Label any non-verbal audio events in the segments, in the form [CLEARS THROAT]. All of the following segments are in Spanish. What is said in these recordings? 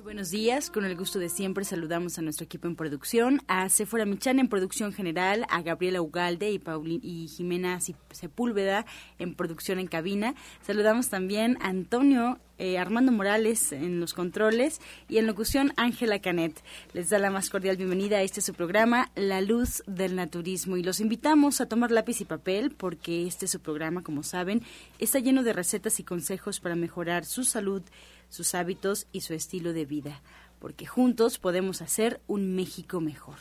Muy buenos días, con el gusto de siempre saludamos a nuestro equipo en producción, a Sephora Michan en producción general, a Gabriela Ugalde y, Paulín, y Jimena Sepúlveda en producción en cabina. Saludamos también a Antonio eh, Armando Morales en los controles y en locución Ángela Canet. Les da la más cordial bienvenida a este su programa, La Luz del Naturismo. Y los invitamos a tomar lápiz y papel porque este su programa, como saben, está lleno de recetas y consejos para mejorar su salud, sus hábitos y su estilo de vida porque juntos podemos hacer un México mejor.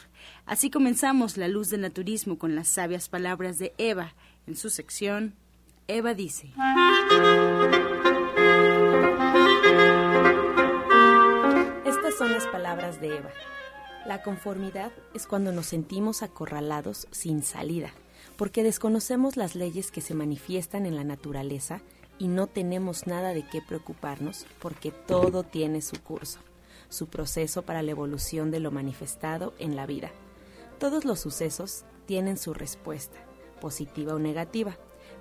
Así comenzamos La Luz del Naturismo con las sabias palabras de Eva en su sección Eva dice. son las palabras de Eva. La conformidad es cuando nos sentimos acorralados sin salida, porque desconocemos las leyes que se manifiestan en la naturaleza y no tenemos nada de qué preocuparnos porque todo tiene su curso, su proceso para la evolución de lo manifestado en la vida. Todos los sucesos tienen su respuesta, positiva o negativa,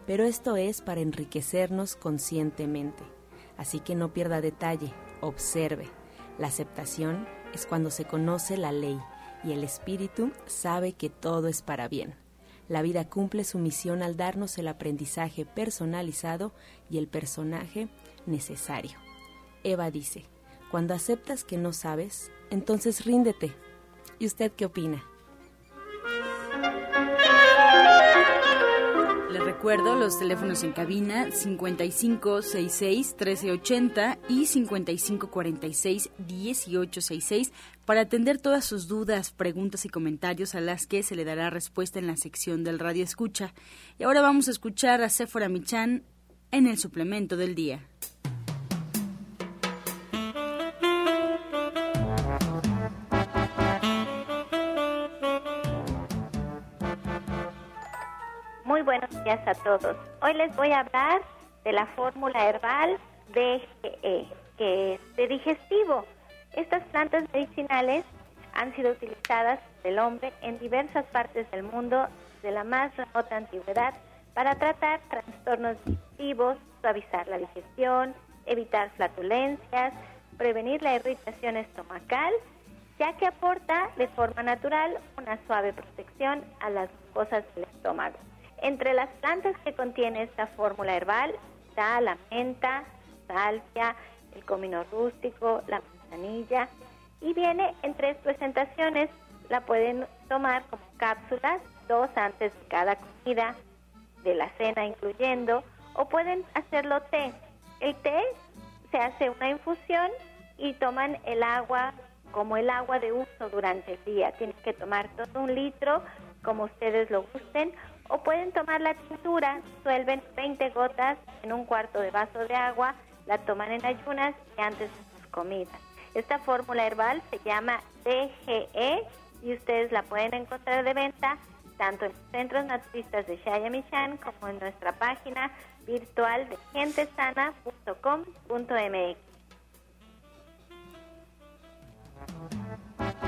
pero esto es para enriquecernos conscientemente. Así que no pierda detalle, observe, la aceptación es cuando se conoce la ley y el espíritu sabe que todo es para bien. La vida cumple su misión al darnos el aprendizaje personalizado y el personaje necesario. Eva dice, cuando aceptas que no sabes, entonces ríndete. ¿Y usted qué opina? Los teléfonos en cabina 5566-1380 y 5546-1866 para atender todas sus dudas, preguntas y comentarios a las que se le dará respuesta en la sección del Radio Escucha. Y ahora vamos a escuchar a Sephora Michan en el suplemento del día. A todos. Hoy les voy a hablar de la fórmula herbal DGE, que es de digestivo. Estas plantas medicinales han sido utilizadas por el hombre en diversas partes del mundo de la más remota antigüedad para tratar trastornos digestivos, suavizar la digestión, evitar flatulencias, prevenir la irritación estomacal, ya que aporta de forma natural una suave protección a las mucosas del estómago. Entre las plantas que contiene esta fórmula herbal está la menta, salvia, el comino rústico, la manzanilla y viene en tres presentaciones. La pueden tomar como cápsulas, dos antes de cada comida, de la cena incluyendo, o pueden hacerlo té. El té se hace una infusión y toman el agua como el agua de uso durante el día. Tienen que tomar todo un litro como ustedes lo gusten o pueden tomar la tintura, suelven 20 gotas en un cuarto de vaso de agua, la toman en ayunas y antes de sus comidas. Esta fórmula herbal se llama DGE y ustedes la pueden encontrar de venta tanto en los centros naturistas de Shayamishan como en nuestra página virtual de gentesana.com.mx.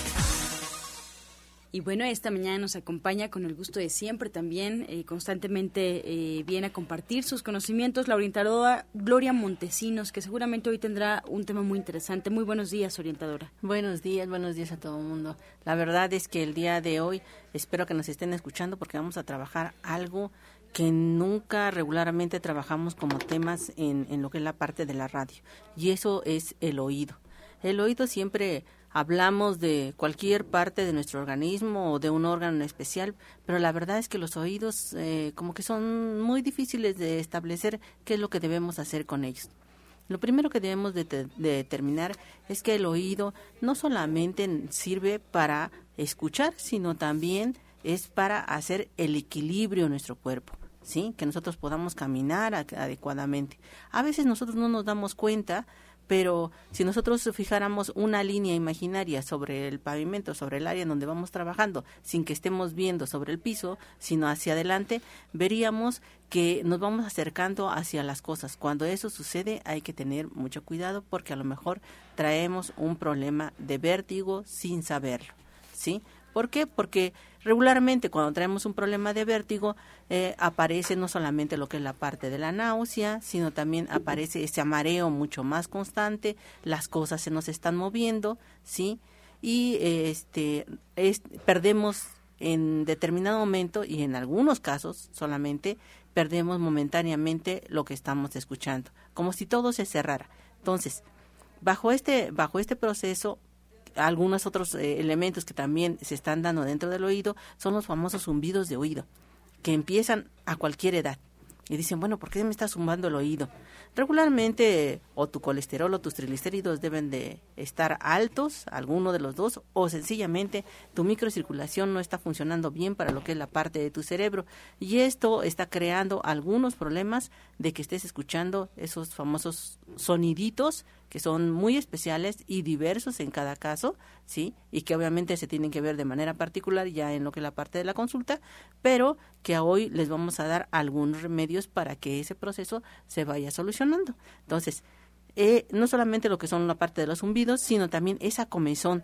Y bueno, esta mañana nos acompaña con el gusto de siempre también, eh, constantemente eh, viene a compartir sus conocimientos la orientadora Gloria Montesinos, que seguramente hoy tendrá un tema muy interesante. Muy buenos días, orientadora. Buenos días, buenos días a todo el mundo. La verdad es que el día de hoy espero que nos estén escuchando porque vamos a trabajar algo que nunca regularmente trabajamos como temas en, en lo que es la parte de la radio, y eso es el oído. El oído siempre hablamos de cualquier parte de nuestro organismo o de un órgano especial, pero la verdad es que los oídos eh, como que son muy difíciles de establecer qué es lo que debemos hacer con ellos. Lo primero que debemos de, determinar es que el oído no solamente sirve para escuchar, sino también es para hacer el equilibrio en nuestro cuerpo. ¿Sí? Que nosotros podamos caminar adecuadamente. A veces nosotros no nos damos cuenta pero si nosotros fijáramos una línea imaginaria sobre el pavimento, sobre el área en donde vamos trabajando, sin que estemos viendo sobre el piso, sino hacia adelante, veríamos que nos vamos acercando hacia las cosas. Cuando eso sucede hay que tener mucho cuidado porque a lo mejor traemos un problema de vértigo sin saberlo, ¿sí? ¿Por qué? Porque regularmente cuando traemos un problema de vértigo eh, aparece no solamente lo que es la parte de la náusea, sino también aparece ese mareo mucho más constante, las cosas se nos están moviendo, ¿sí? Y este perdemos en determinado momento y en algunos casos solamente perdemos momentáneamente lo que estamos escuchando, como si todo se cerrara. Entonces, bajo este bajo este proceso algunos otros eh, elementos que también se están dando dentro del oído son los famosos zumbidos de oído, que empiezan a cualquier edad. Y dicen, bueno, ¿por qué me está zumbando el oído? Regularmente o tu colesterol o tus triglicéridos deben de estar altos, alguno de los dos, o sencillamente tu microcirculación no está funcionando bien para lo que es la parte de tu cerebro. Y esto está creando algunos problemas de que estés escuchando esos famosos soniditos que son muy especiales y diversos en cada caso, ¿sí? Y que obviamente se tienen que ver de manera particular ya en lo que es la parte de la consulta, pero que hoy les vamos a dar algunos remedios para que ese proceso se vaya solucionando. Entonces, eh, no solamente lo que son la parte de los zumbidos, sino también esa comezón.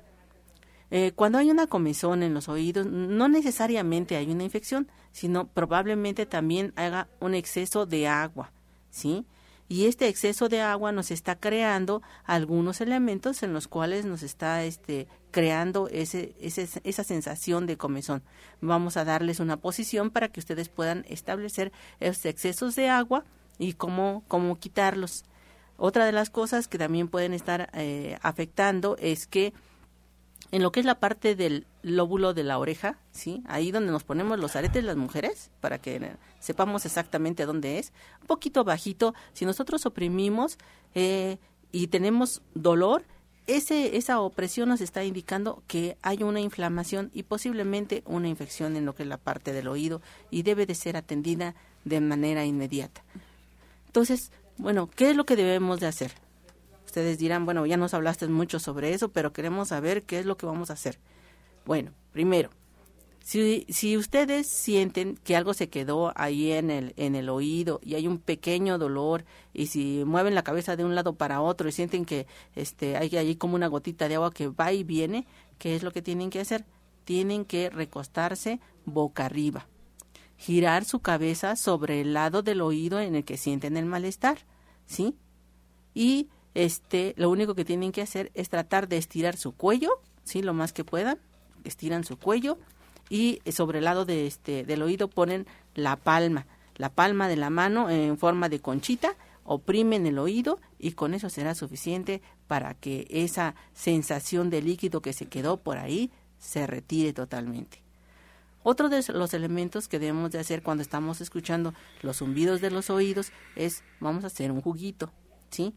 Eh, cuando hay una comezón en los oídos, no necesariamente hay una infección, sino probablemente también haga un exceso de agua, ¿sí? Y este exceso de agua nos está creando algunos elementos en los cuales nos está este, creando ese, esa sensación de comezón. Vamos a darles una posición para que ustedes puedan establecer esos excesos de agua y cómo, cómo quitarlos. Otra de las cosas que también pueden estar eh, afectando es que en lo que es la parte del lóbulo de la oreja, ¿sí? Ahí donde nos ponemos los aretes las mujeres, para que sepamos exactamente dónde es, un poquito bajito, si nosotros oprimimos eh, y tenemos dolor, ese, esa opresión nos está indicando que hay una inflamación y posiblemente una infección en lo que es la parte del oído y debe de ser atendida de manera inmediata. Entonces, bueno, ¿qué es lo que debemos de hacer? Ustedes dirán, bueno, ya nos hablaste mucho sobre eso, pero queremos saber qué es lo que vamos a hacer. Bueno, primero, si, si ustedes sienten que algo se quedó ahí en el, en el oído y hay un pequeño dolor y si mueven la cabeza de un lado para otro y sienten que este, hay ahí como una gotita de agua que va y viene, ¿qué es lo que tienen que hacer? Tienen que recostarse boca arriba, girar su cabeza sobre el lado del oído en el que sienten el malestar, ¿sí? Y este, lo único que tienen que hacer es tratar de estirar su cuello, sí, lo más que puedan, estiran su cuello y sobre el lado de este del oído ponen la palma, la palma de la mano en forma de conchita, oprimen el oído y con eso será suficiente para que esa sensación de líquido que se quedó por ahí se retire totalmente. Otro de los elementos que debemos de hacer cuando estamos escuchando los zumbidos de los oídos es vamos a hacer un juguito, ¿sí?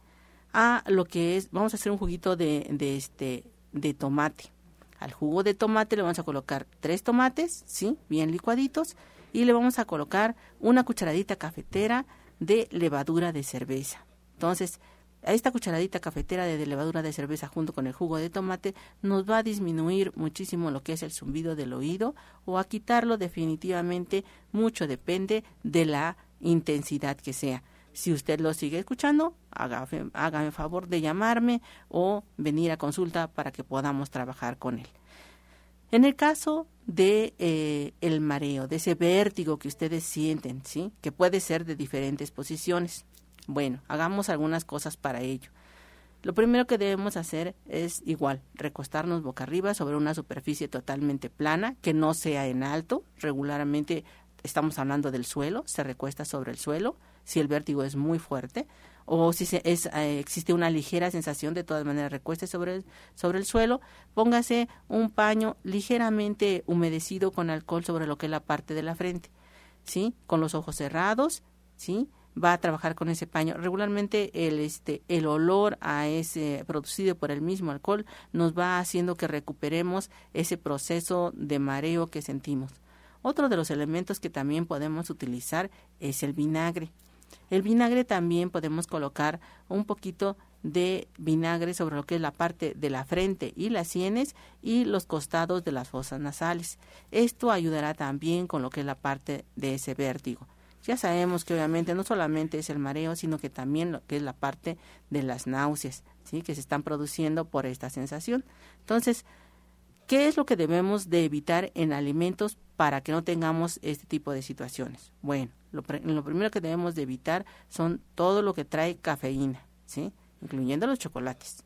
A lo que es, vamos a hacer un juguito de, de, este, de tomate. Al jugo de tomate le vamos a colocar tres tomates, ¿sí? Bien licuaditos. Y le vamos a colocar una cucharadita cafetera de levadura de cerveza. Entonces, a esta cucharadita cafetera de, levadura de cerveza junto con el jugo de tomate nos va a disminuir muchísimo lo que es el zumbido del oído o a quitarlo definitivamente mucho depende de la intensidad que sea. Si usted lo sigue escuchando, hágame, favor de llamarme o venir a consulta para que podamos trabajar con él. En el caso de eh, el mareo, de ese vértigo que ustedes sienten, ¿sí? Que puede ser de diferentes posiciones. Bueno, hagamos algunas cosas para ello. Lo primero que debemos hacer es igual, recostarnos boca arriba sobre una superficie totalmente plana, que no sea en alto. Regularmente estamos hablando del suelo, se recuesta sobre el suelo si el vértigo es muy fuerte o si es, eh, existe una ligera sensación, de todas maneras recueste sobre el, sobre el suelo, póngase un paño ligeramente humedecido con alcohol sobre lo que es la parte de la frente, ¿sí? Con los ojos cerrados, ¿sí? va a trabajar con ese paño. Regularmente el este el olor a ese producido por el mismo alcohol nos va haciendo que recuperemos ese proceso de mareo que sentimos. Otro de los elementos que también podemos utilizar es el vinagre. El vinagre también podemos colocar un poquito de vinagre sobre lo que es la parte de la frente y las sienes y los costados de las fosas nasales. Esto ayudará también con lo que es la parte de ese vértigo. Ya sabemos que obviamente no solamente es el mareo, sino que también lo que es la parte de las náuseas, ¿sí? que se están produciendo por esta sensación. Entonces, ¿qué es lo que debemos de evitar en alimentos para que no tengamos este tipo de situaciones? Bueno, lo, lo primero que debemos de evitar son todo lo que trae cafeína, ¿sí? incluyendo los chocolates.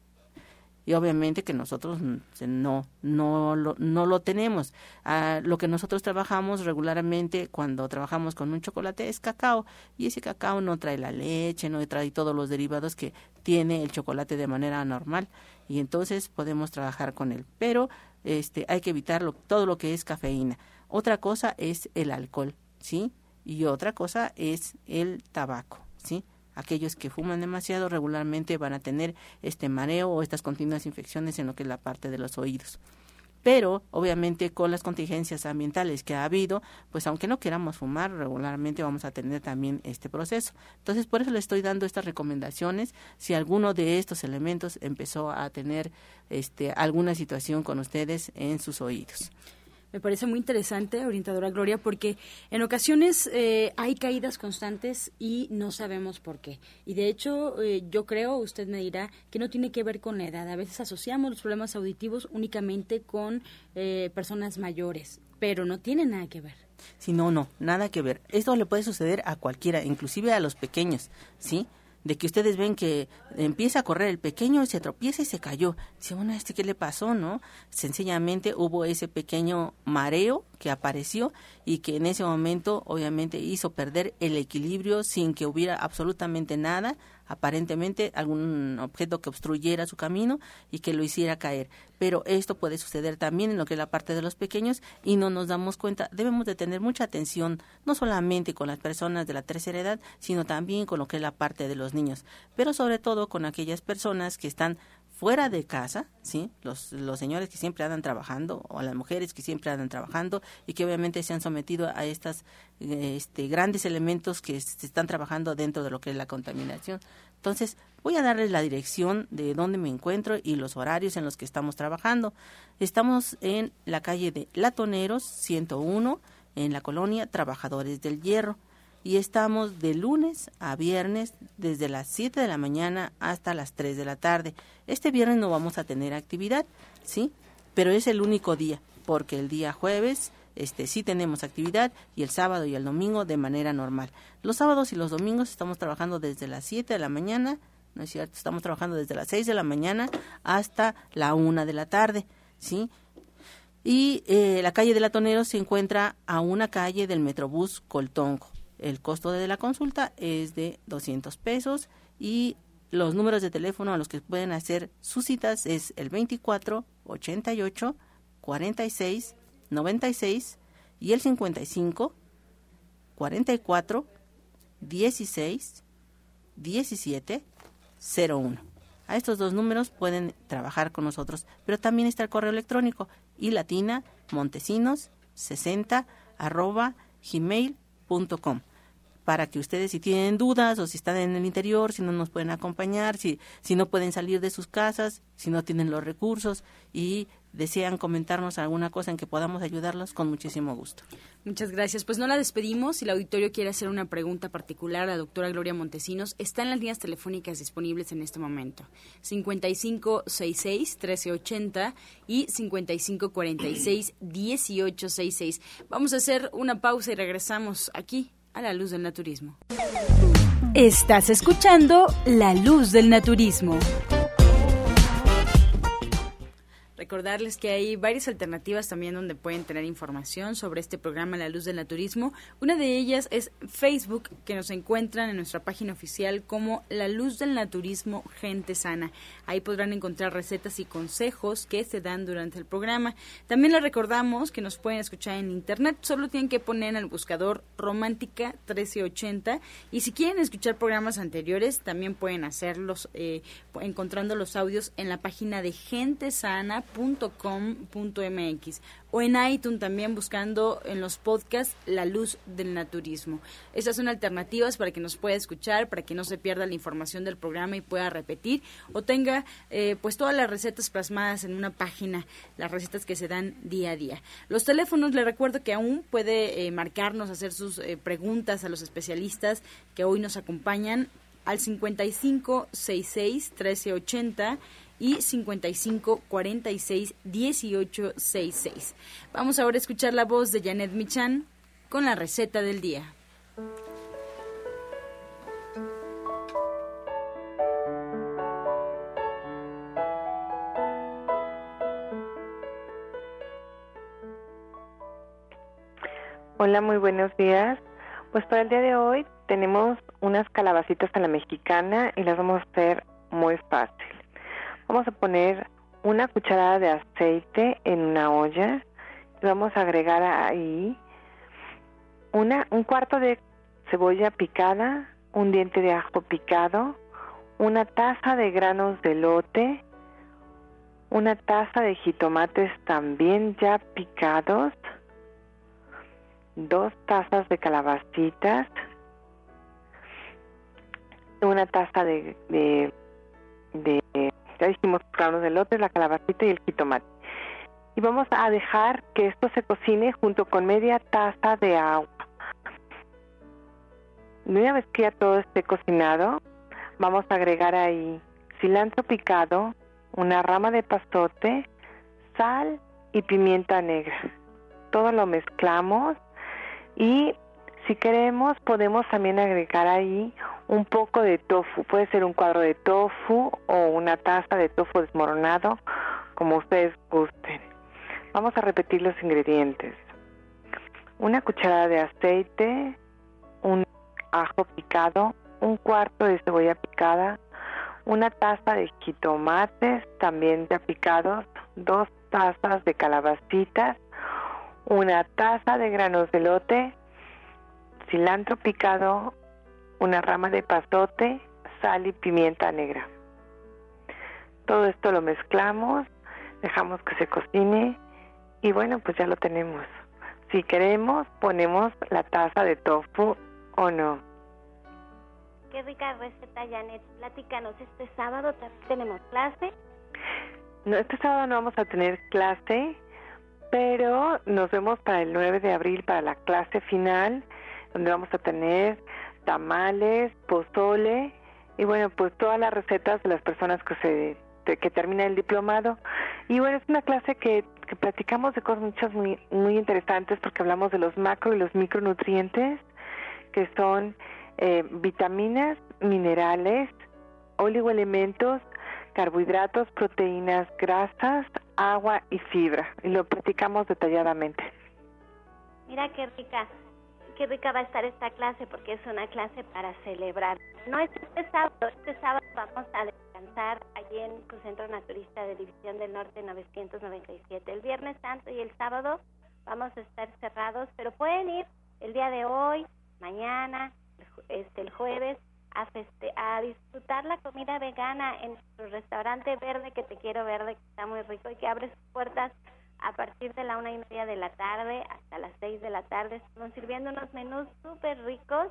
Y obviamente que nosotros no, no, lo, no lo tenemos. Ah, lo que nosotros trabajamos regularmente cuando trabajamos con un chocolate es cacao. Y ese cacao no trae la leche, no trae todos los derivados que tiene el chocolate de manera normal. Y entonces podemos trabajar con él. Pero este, hay que evitar todo lo que es cafeína. Otra cosa es el alcohol, ¿sí? Y otra cosa es el tabaco, ¿sí? aquellos que fuman demasiado regularmente van a tener este mareo o estas continuas infecciones en lo que es la parte de los oídos pero obviamente con las contingencias ambientales que ha habido, pues aunque no queramos fumar, regularmente vamos a tener también este proceso. Entonces, por eso le estoy dando estas recomendaciones. Si alguno de estos elementos empezó a tener este, alguna situación con ustedes en sus oídos. Me parece muy interesante, orientadora Gloria, porque en ocasiones eh, hay caídas constantes y no sabemos por qué. Y de hecho, eh, yo creo, usted me dirá, que no tiene que ver con la edad. A veces asociamos los problemas auditivos únicamente con eh, personas mayores, pero no tiene nada que ver. Sí, no, no, nada que ver. Esto le puede suceder a cualquiera, inclusive a los pequeños, ¿sí? De que ustedes ven que empieza a correr el pequeño, se tropieza y se cayó. Dice, bueno, ¿este qué le pasó, no? Sencillamente hubo ese pequeño mareo que apareció y que en ese momento obviamente hizo perder el equilibrio sin que hubiera absolutamente nada aparentemente algún objeto que obstruyera su camino y que lo hiciera caer. Pero esto puede suceder también en lo que es la parte de los pequeños y no nos damos cuenta. Debemos de tener mucha atención, no solamente con las personas de la tercera edad, sino también con lo que es la parte de los niños, pero sobre todo con aquellas personas que están fuera de casa, ¿sí? Los, los señores que siempre andan trabajando o las mujeres que siempre andan trabajando y que obviamente se han sometido a estos este, grandes elementos que se están trabajando dentro de lo que es la contaminación. Entonces, voy a darles la dirección de dónde me encuentro y los horarios en los que estamos trabajando. Estamos en la calle de Latoneros 101, en la colonia Trabajadores del Hierro y estamos de lunes a viernes desde las 7 de la mañana hasta las 3 de la tarde. Este viernes no vamos a tener actividad, ¿sí? Pero es el único día, porque el día jueves este sí tenemos actividad y el sábado y el domingo de manera normal. Los sábados y los domingos estamos trabajando desde las 7 de la mañana, no es cierto, estamos trabajando desde las 6 de la mañana hasta la 1 de la tarde, ¿sí? Y eh, la calle de Latonero se encuentra a una calle del Metrobús Coltongo. El costo de la consulta es de 200 pesos y los números de teléfono a los que pueden hacer sus citas es el 24 88 46 96 y el 55 44 16 17 01. A estos dos números pueden trabajar con nosotros, pero también está el correo electrónico y latina montesinos 60 arroba para que ustedes si tienen dudas o si están en el interior, si no nos pueden acompañar, si, si no pueden salir de sus casas, si no tienen los recursos y desean comentarnos alguna cosa en que podamos ayudarlos, con muchísimo gusto. Muchas gracias. Pues no la despedimos. Si el auditorio quiere hacer una pregunta particular a la doctora Gloria Montesinos, está en las líneas telefónicas disponibles en este momento. 5566-1380 y 5546-1866. Vamos a hacer una pausa y regresamos aquí a la luz del naturismo. Estás escuchando La luz del naturismo. Recordarles que hay varias alternativas también donde pueden tener información sobre este programa La Luz del Naturismo. Una de ellas es Facebook, que nos encuentran en nuestra página oficial como La Luz del Naturismo Gente Sana. Ahí podrán encontrar recetas y consejos que se dan durante el programa. También les recordamos que nos pueden escuchar en internet, solo tienen que poner en el buscador Romántica 1380 y si quieren escuchar programas anteriores también pueden hacerlos eh, encontrando los audios en la página de Gente Www.naturismo.com.mx o en iTunes también buscando en los podcasts La Luz del Naturismo. Estas son alternativas para que nos pueda escuchar, para que no se pierda la información del programa y pueda repetir o tenga eh, pues todas las recetas plasmadas en una página, las recetas que se dan día a día. Los teléfonos, le recuerdo que aún puede eh, marcarnos, hacer sus eh, preguntas a los especialistas que hoy nos acompañan al 55 66 1380 y 55 46 18 66. Vamos ahora a escuchar la voz de Janet Michan con la receta del día. Hola, muy buenos días. Pues para el día de hoy tenemos unas calabacitas a la mexicana y las vamos a hacer muy fácil. Vamos a poner una cucharada de aceite en una olla. Y vamos a agregar ahí. Una, un cuarto de cebolla picada, un diente de ajo picado, una taza de granos de lote, una taza de jitomates también ya picados, dos tazas de calabacitas, una taza de, de, de ya dijimos granos de lote, la calabacita y el jitomate. Y vamos a dejar que esto se cocine junto con media taza de agua. Una vez que ya todo esté cocinado, vamos a agregar ahí cilantro picado, una rama de pastote, sal y pimienta negra. Todo lo mezclamos y si queremos podemos también agregar ahí un poco de tofu. Puede ser un cuadro de tofu o una taza de tofu desmoronado, como ustedes gusten. Vamos a repetir los ingredientes. Una cucharada de aceite, un ajo picado, un cuarto de cebolla picada, una taza de jitomates también ya picados, dos tazas de calabacitas, una taza de granos de lote, cilantro picado, una rama de pasote, sal y pimienta negra. Todo esto lo mezclamos, dejamos que se cocine y bueno, pues ya lo tenemos. Si queremos, ponemos la taza de tofu o no. Qué rica receta, Janet. Platícanos, este sábado tenemos clase. No, este sábado no vamos a tener clase, pero nos vemos para el 9 de abril para la clase final, donde vamos a tener tamales, pozole y bueno, pues todas las recetas de las personas que se que terminan el diplomado. Y bueno, es una clase que, que platicamos de cosas muchas muy, muy interesantes porque hablamos de los macro y los micronutrientes, que son eh, vitaminas, minerales, oligoelementos, carbohidratos, proteínas, grasas, agua y fibra. Y lo platicamos detalladamente. Mira qué rica qué rica va a estar esta clase porque es una clase para celebrar. No es este sábado, este sábado vamos a descansar allí en el Centro Naturista de División del Norte 997. El Viernes Santo y el sábado vamos a estar cerrados, pero pueden ir el día de hoy, mañana, este, el jueves a, feste a disfrutar la comida vegana en nuestro restaurante verde que te quiero verde que está muy rico y que abre sus puertas a partir de la una y media de la tarde hasta las seis de la tarde. Estamos sirviendo unos menús súper ricos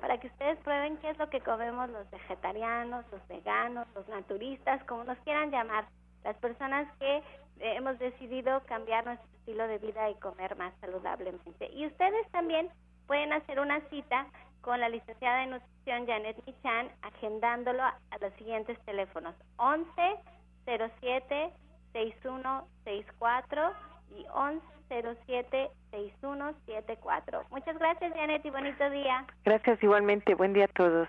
para que ustedes prueben qué es lo que comemos los vegetarianos, los veganos, los naturistas, como nos quieran llamar, las personas que eh, hemos decidido cambiar nuestro estilo de vida y comer más saludablemente. Y ustedes también pueden hacer una cita con la licenciada de nutrición Janet Michan, agendándolo a, los siguientes teléfonos 11 07 6164 y 1107-6174. Muchas gracias, Janet, y bonito día. Gracias igualmente. Buen día a todos.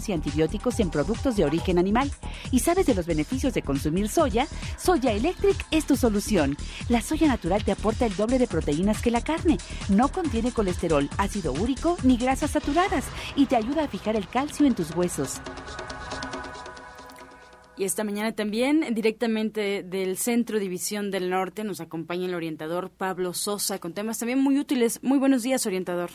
enzimas y antibióticos en productos de origen animal. ¿Y sabes de los beneficios de consumir soya? Soya Electric es tu solución. La soya natural te aporta el doble de proteínas que la carne. No contiene colesterol, ácido úrico ni grasas saturadas y te ayuda a fijar el calcio en tus huesos. Y esta mañana también, directamente del Centro División del Norte, nos acompaña el orientador Pablo Sosa con temas también muy útiles. Muy buenos días, orientador.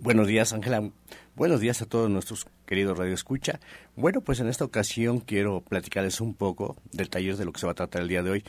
Buenos días, Ángela. Buenos días a todos nuestros queridos Radio Escucha. Bueno, pues en esta ocasión quiero platicarles un poco del taller de lo que se va a tratar el día de hoy.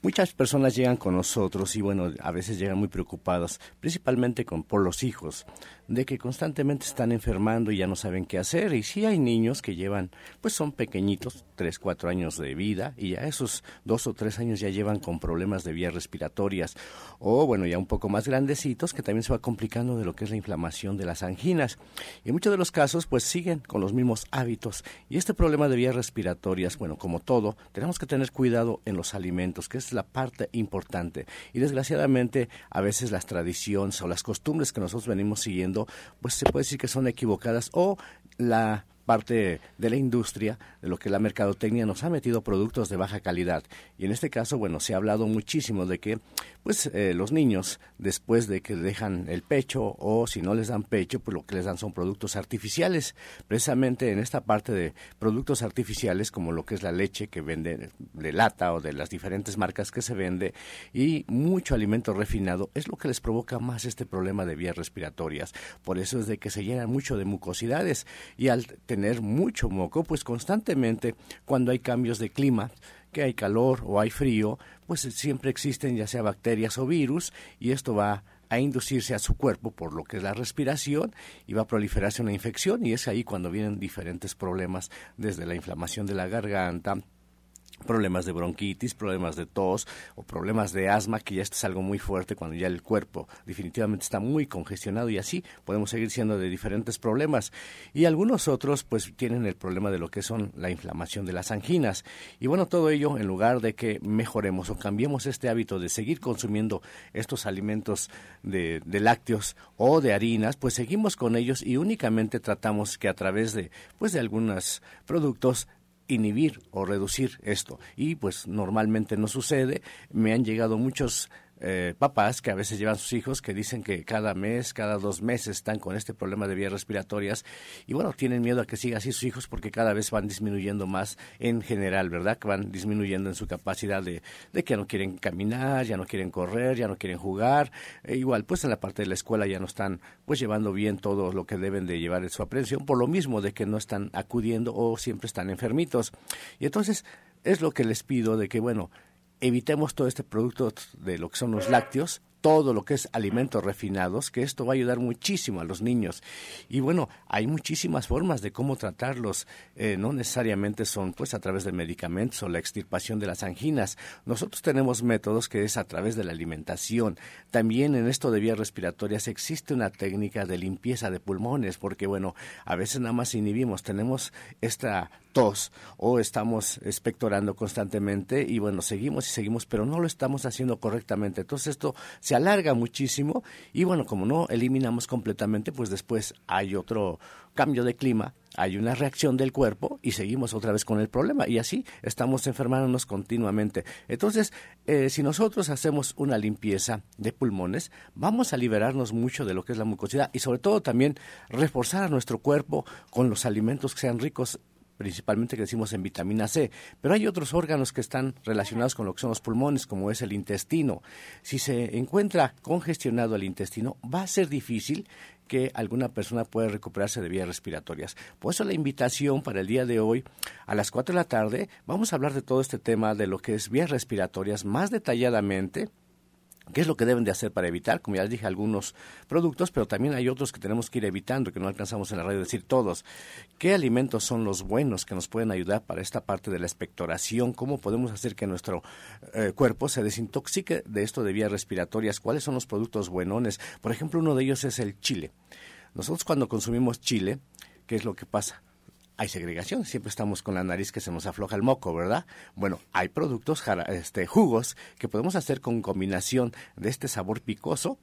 Muchas personas llegan con nosotros y bueno, a veces llegan muy preocupadas, principalmente con, por los hijos, de que constantemente están enfermando y ya no saben qué hacer. Y sí hay niños que llevan, pues son pequeñitos, tres, cuatro años de vida y ya esos dos o tres años ya llevan con problemas de vías respiratorias. O bueno, ya un poco más grandecitos que también se va complicando de lo que es la inflamación de las anginas. Y en muchos de los casos pues siguen con los mismos hábitos. Y este problema de vías respiratorias, bueno, como todo, tenemos que tener cuidado en los alimentos, que es la parte importante. Y desgraciadamente, a veces las tradiciones o las costumbres que nosotros venimos siguiendo, pues se puede decir que son equivocadas o la parte de la industria, de lo que la mercadotecnia nos ha metido productos de baja calidad. Y en este caso, bueno, se ha hablado muchísimo de que, pues, eh, los niños, después de que dejan el pecho o si no les dan pecho, pues lo que les dan son productos artificiales. Precisamente en esta parte de productos artificiales, como lo que es la leche que vende de lata o de las diferentes marcas que se vende, y mucho alimento refinado, es lo que les provoca más este problema de vías respiratorias. Por eso es de que se llenan mucho de mucosidades y al tener mucho moco, pues constantemente cuando hay cambios de clima, que hay calor o hay frío, pues siempre existen ya sea bacterias o virus y esto va a inducirse a su cuerpo por lo que es la respiración y va a proliferarse una infección y es ahí cuando vienen diferentes problemas desde la inflamación de la garganta, problemas de bronquitis, problemas de tos o problemas de asma, que ya esto es algo muy fuerte cuando ya el cuerpo definitivamente está muy congestionado y así podemos seguir siendo de diferentes problemas. Y algunos otros pues tienen el problema de lo que son la inflamación de las anginas. Y bueno, todo ello en lugar de que mejoremos o cambiemos este hábito de seguir consumiendo estos alimentos de, de lácteos o de harinas, pues seguimos con ellos y únicamente tratamos que a través de pues de algunos productos inhibir o reducir esto. Y pues normalmente no sucede. Me han llegado muchos eh, papás que a veces llevan sus hijos que dicen que cada mes, cada dos meses están con este problema de vías respiratorias y bueno, tienen miedo a que siga así sus hijos porque cada vez van disminuyendo más en general, ¿verdad? Que van disminuyendo en su capacidad de, de que ya no quieren caminar, ya no quieren correr, ya no quieren jugar. E igual, pues en la parte de la escuela ya no están pues llevando bien todo lo que deben de llevar en su aprensión por lo mismo de que no están acudiendo o siempre están enfermitos. Y entonces es lo que les pido de que, bueno, evitemos todo este producto de lo que son los lácteos, todo lo que es alimentos refinados, que esto va a ayudar muchísimo a los niños. Y bueno, hay muchísimas formas de cómo tratarlos. Eh, no necesariamente son pues a través de medicamentos o la extirpación de las anginas. Nosotros tenemos métodos que es a través de la alimentación. También en esto de vías respiratorias existe una técnica de limpieza de pulmones, porque bueno, a veces nada más inhibimos, tenemos esta tos o estamos expectorando constantemente y bueno, seguimos y seguimos, pero no lo estamos haciendo correctamente. Entonces esto se alarga muchísimo y bueno, como no eliminamos completamente, pues después hay otro cambio de clima, hay una reacción del cuerpo y seguimos otra vez con el problema y así estamos enfermándonos continuamente. Entonces, eh, si nosotros hacemos una limpieza de pulmones, vamos a liberarnos mucho de lo que es la mucosidad y sobre todo también reforzar a nuestro cuerpo con los alimentos que sean ricos principalmente que decimos en vitamina C, pero hay otros órganos que están relacionados con lo que son los pulmones, como es el intestino. Si se encuentra congestionado el intestino, va a ser difícil que alguna persona pueda recuperarse de vías respiratorias. Por eso la invitación para el día de hoy, a las 4 de la tarde, vamos a hablar de todo este tema de lo que es vías respiratorias más detalladamente ¿Qué es lo que deben de hacer para evitar? Como ya les dije, algunos productos, pero también hay otros que tenemos que ir evitando, que no alcanzamos en la radio decir todos. ¿Qué alimentos son los buenos que nos pueden ayudar para esta parte de la expectoración? ¿Cómo podemos hacer que nuestro eh, cuerpo se desintoxique de esto de vías respiratorias? ¿Cuáles son los productos buenones? Por ejemplo, uno de ellos es el chile. Nosotros cuando consumimos chile, ¿qué es lo que pasa? Hay segregación, siempre estamos con la nariz que se nos afloja el moco, ¿verdad? Bueno, hay productos, este, jugos que podemos hacer con combinación de este sabor picoso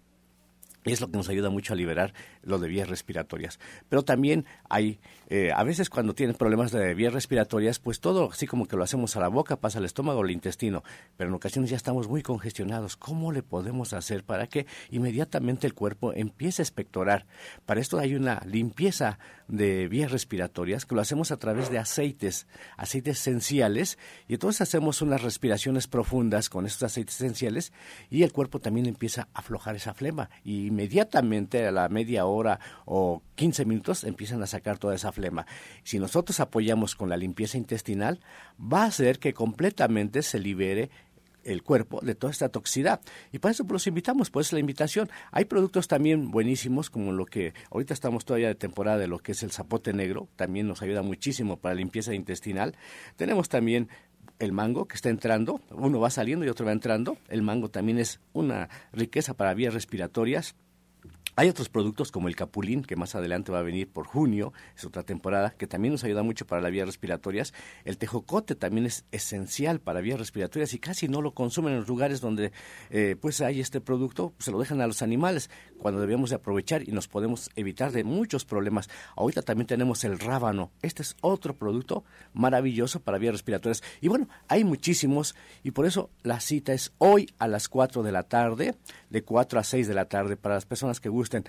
es lo que nos ayuda mucho a liberar lo de vías respiratorias. Pero también hay, eh, a veces cuando tienen problemas de vías respiratorias, pues todo así como que lo hacemos a la boca, pasa al estómago o al intestino, pero en ocasiones ya estamos muy congestionados. ¿Cómo le podemos hacer para que inmediatamente el cuerpo empiece a expectorar? Para esto hay una limpieza de vías respiratorias que lo hacemos a través de aceites, aceites esenciales, y entonces hacemos unas respiraciones profundas con estos aceites esenciales y el cuerpo también empieza a aflojar esa flema y inmediatamente a la media hora o 15 minutos empiezan a sacar toda esa flema. Si nosotros apoyamos con la limpieza intestinal, va a hacer que completamente se libere el cuerpo de toda esta toxicidad. Y para eso pues, los invitamos, pues la invitación. Hay productos también buenísimos, como lo que ahorita estamos todavía de temporada de lo que es el zapote negro, también nos ayuda muchísimo para limpieza intestinal. Tenemos también el mango que está entrando, uno va saliendo y otro va entrando. El mango también es una riqueza para vías respiratorias. Hay otros productos como el capulín, que más adelante va a venir por junio, es otra temporada, que también nos ayuda mucho para las vías respiratorias. El tejocote también es esencial para vías respiratorias y casi no lo consumen en los lugares donde eh, pues hay este producto, se lo dejan a los animales, cuando debemos de aprovechar y nos podemos evitar de muchos problemas. Ahorita también tenemos el rábano, este es otro producto maravilloso para vías respiratorias. Y bueno, hay muchísimos y por eso la cita es hoy a las 4 de la tarde, de 4 a 6 de la tarde, para las personas que gusten.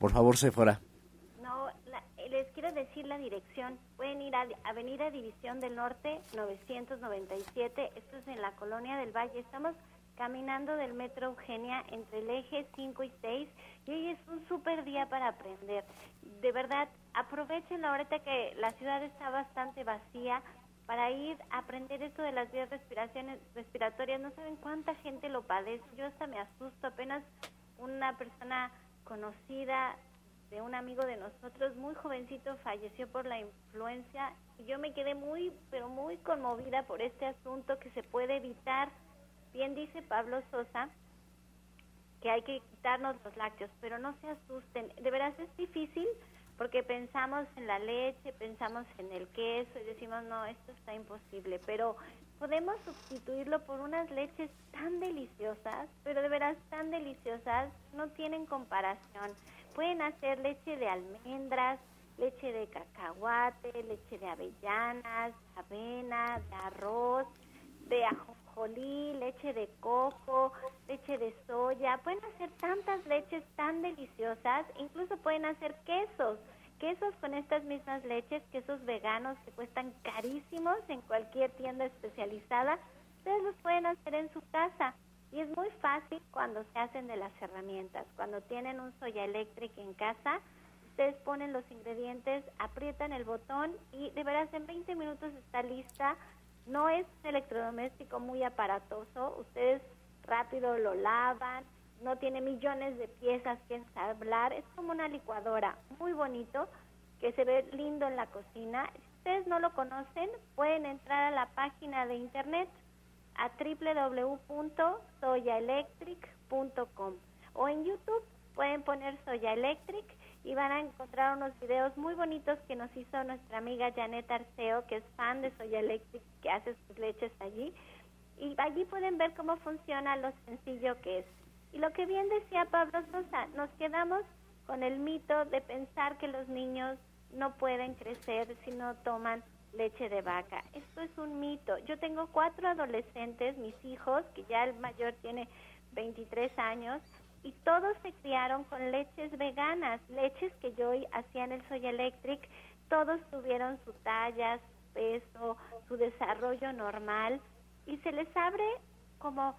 Por favor, Sephora. No, les quiero decir la dirección. Pueden ir a Avenida División del Norte 997. Esto es en la Colonia del Valle. Estamos caminando del Metro Eugenia entre el eje 5 y 6 y hoy es un súper día para aprender. De verdad, aprovechen la ahorita que la ciudad está bastante vacía para ir a aprender esto de las vías respiraciones, respiratorias. No saben cuánta gente lo padece. Yo hasta me asusto. Apenas una persona conocida de un amigo de nosotros, muy jovencito, falleció por la influencia y yo me quedé muy, pero muy conmovida por este asunto que se puede evitar. Bien dice Pablo Sosa que hay que quitarnos los lácteos, pero no se asusten. De veras es difícil porque pensamos en la leche, pensamos en el queso y decimos, no, esto está imposible, pero podemos sustituirlo por unas leches tan deliciosas, pero de veras tan deliciosas, no tienen comparación. Pueden hacer leche de almendras, leche de cacahuate, leche de avellanas, avena, de arroz, de leche de coco, leche de soya. Pueden hacer tantas leches tan deliciosas, incluso pueden hacer quesos quesos con estas mismas leches, quesos veganos que cuestan carísimos en cualquier tienda especializada, ustedes los pueden hacer en su casa. Y es muy fácil cuando se hacen de las herramientas. Cuando tienen un soya eléctrica en casa, ustedes ponen los ingredientes, aprietan el botón y de veras en 20 minutos está lista. No es un electrodoméstico muy aparatoso, ustedes rápido lo lavan, no tiene millones de piezas que ensamblar, es como una licuadora, muy bonito, que se ve lindo en la cocina. Si ustedes no lo conocen, pueden entrar a la página de internet a www.soyaelectric.com o en YouTube pueden poner Soya Electric y van a encontrar unos videos muy bonitos que nos hizo nuestra amiga Janet Arceo, que es fan de Soya Electric, que hace sus leches allí. Y allí pueden ver cómo funciona lo sencillo que es. Y lo que bien decía Pablo Sosa, nos quedamos con el mito de pensar que los niños no pueden crecer si no toman leche de vaca. Esto es un mito. Yo tengo cuatro adolescentes, mis hijos, que ya el mayor tiene 23 años, y todos se criaron con leches veganas, leches que yo hacía en el Soy Electric. Todos tuvieron su talla, su peso, su desarrollo normal, y se les abre como